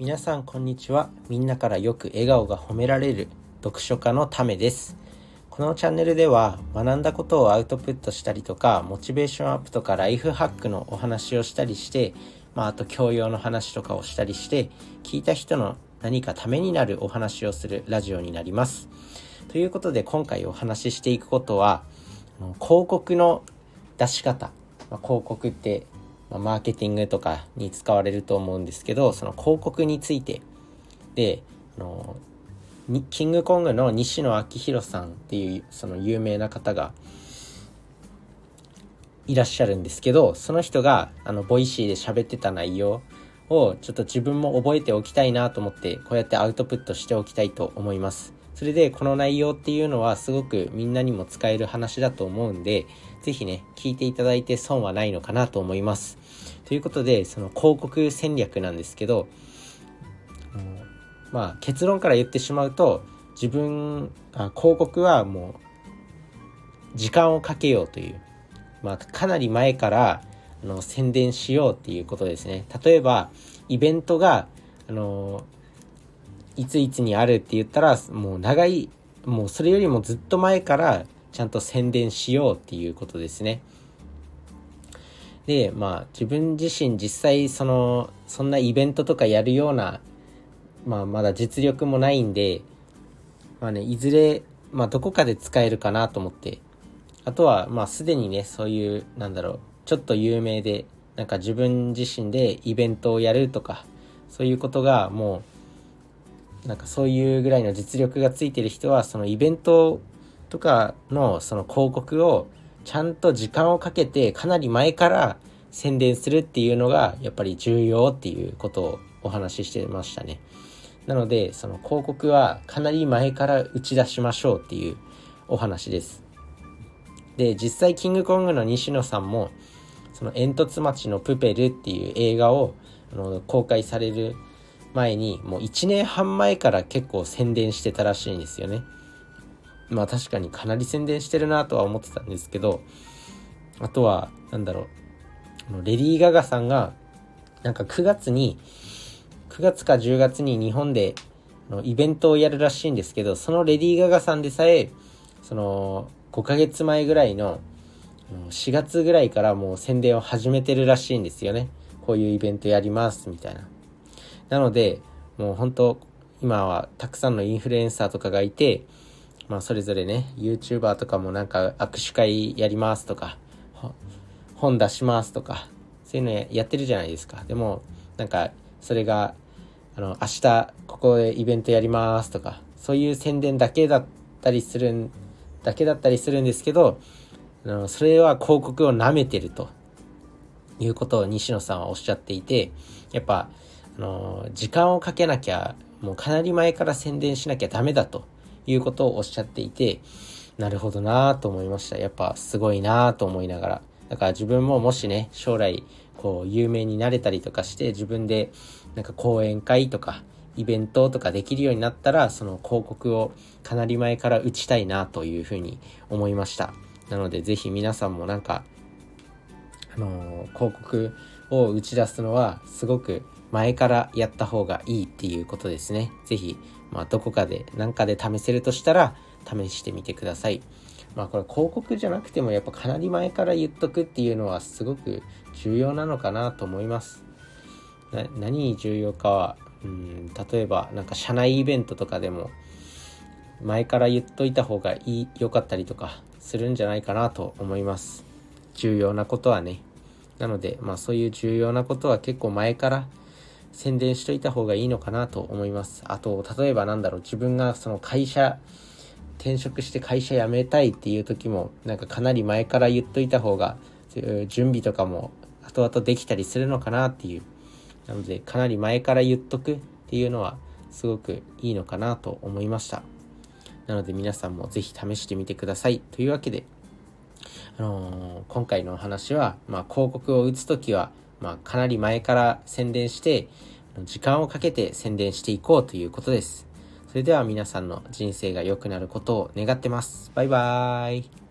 皆さんこんにちは。みんなからよく笑顔が褒められる読書家のためです。このチャンネルでは学んだことをアウトプットしたりとかモチベーションアップとかライフハックのお話をしたりしてまあ、あと教養の話とかをしたりして聞いた人の何かためになるお話をするラジオになります。ということで今回お話ししていくことは広告の出し方、まあ、広告ってまマーケティングとかに使われると思うんですけどその広告について。であのキングコングの西野亮廣さんっていうその有名な方がいらっしゃるんですけどその人があの Voicy で喋ってた内容をちょっと自分も覚えておきたいなと思ってこうやってアウトプットしておきたいと思います。それでこの内容っていうのはすごくみんなにも使える話だと思うんで是非ね聞いていただいて損はないのかなと思います。ということでその広告戦略なんですけどまあ結論から言ってしまうと自分あ広告はもう時間をかけようという、まあ、かなり前からあの宣伝しようっていうことですね。例えばイベントがあのいついつにあるって言ったらもう長いもうそれよりもずっと前からちゃんと宣伝しようっていうことですね。でまあ自分自身実際そのそんなイベントとかやるような、まあ、まだ実力もないんでまあねいずれ、まあ、どこかで使えるかなと思ってあとはまあすでにねそういうなんだろうちょっと有名でなんか自分自身でイベントをやるとかそういうことがもうなんかそういうぐらいの実力がついてる人はそのイベントとかのその広告をちゃんと時間をかけてかなり前から宣伝するっていうのがやっぱり重要っていうことをお話ししてましたね。なのでその広告はかなり前から打ち出しましょうっていうお話です。で実際キングコングの西野さんもその煙突町のプペルっていう映画をあの公開される前にもう1年半前から結構宣伝してたらしいんですよね。まあ確かにかなり宣伝してるなとは思ってたんですけど、あとは、なんだろう、レディー・ガガさんが、なんか9月に、9月か10月に日本でイベントをやるらしいんですけど、そのレディー・ガガさんでさえ、その5ヶ月前ぐらいの4月ぐらいからもう宣伝を始めてるらしいんですよね。こういうイベントやりますみたいな。なので、もう本当今はたくさんのインフルエンサーとかがいて、まあそれぞれね、YouTuber とかもなんか握手会やりますとか、本出しますとか、そういうのやってるじゃないですか。でも、なんか、それが、あの、明日ここでイベントやりますとか、そういう宣伝だけだったりするん、だけだったりするんですけど、あのそれは広告を舐めてるということを西野さんはおっしゃっていて、やっぱ、の、時間をかけなきゃ、もうかなり前から宣伝しなきゃダメだということをおっしゃっていて、なるほどなぁと思いました。やっぱすごいなぁと思いながら。だから自分ももしね、将来、こう、有名になれたりとかして、自分で、なんか講演会とか、イベントとかできるようになったら、その広告をかなり前から打ちたいなというふうに思いました。なので、ぜひ皆さんもなんか、あのー、広告を打ち出すのは、すごく前からやった方がいいっていうことですね。ぜひまあ、どこかで何かで試せるとしたら試してみてください。まあこれ広告じゃなくてもやっぱかなり前から言っとくっていうのはすごく重要なのかなと思います。な何に重要かは、うん、例えばなんか社内イベントとかでも前から言っといた方がいい良かったりとかするんじゃないかなと思います。重要なことはね。なのでまあそういう重要なことは結構前から宣伝しといた方がいいのかなと思います。あと、例えばなんだろう、自分がその会社、転職して会社辞めたいっていう時も、なんかかなり前から言っといた方が、準備とかも後々できたりするのかなっていう。なので、かなり前から言っとくっていうのは、すごくいいのかなと思いました。なので皆さんもぜひ試してみてください。というわけで、あのー、今回のお話は、まあ、広告を打つときは、まあ、かなり前から宣伝して、時間をかけて宣伝していこうということです。それでは皆さんの人生が良くなることを願ってます。バイバーイ。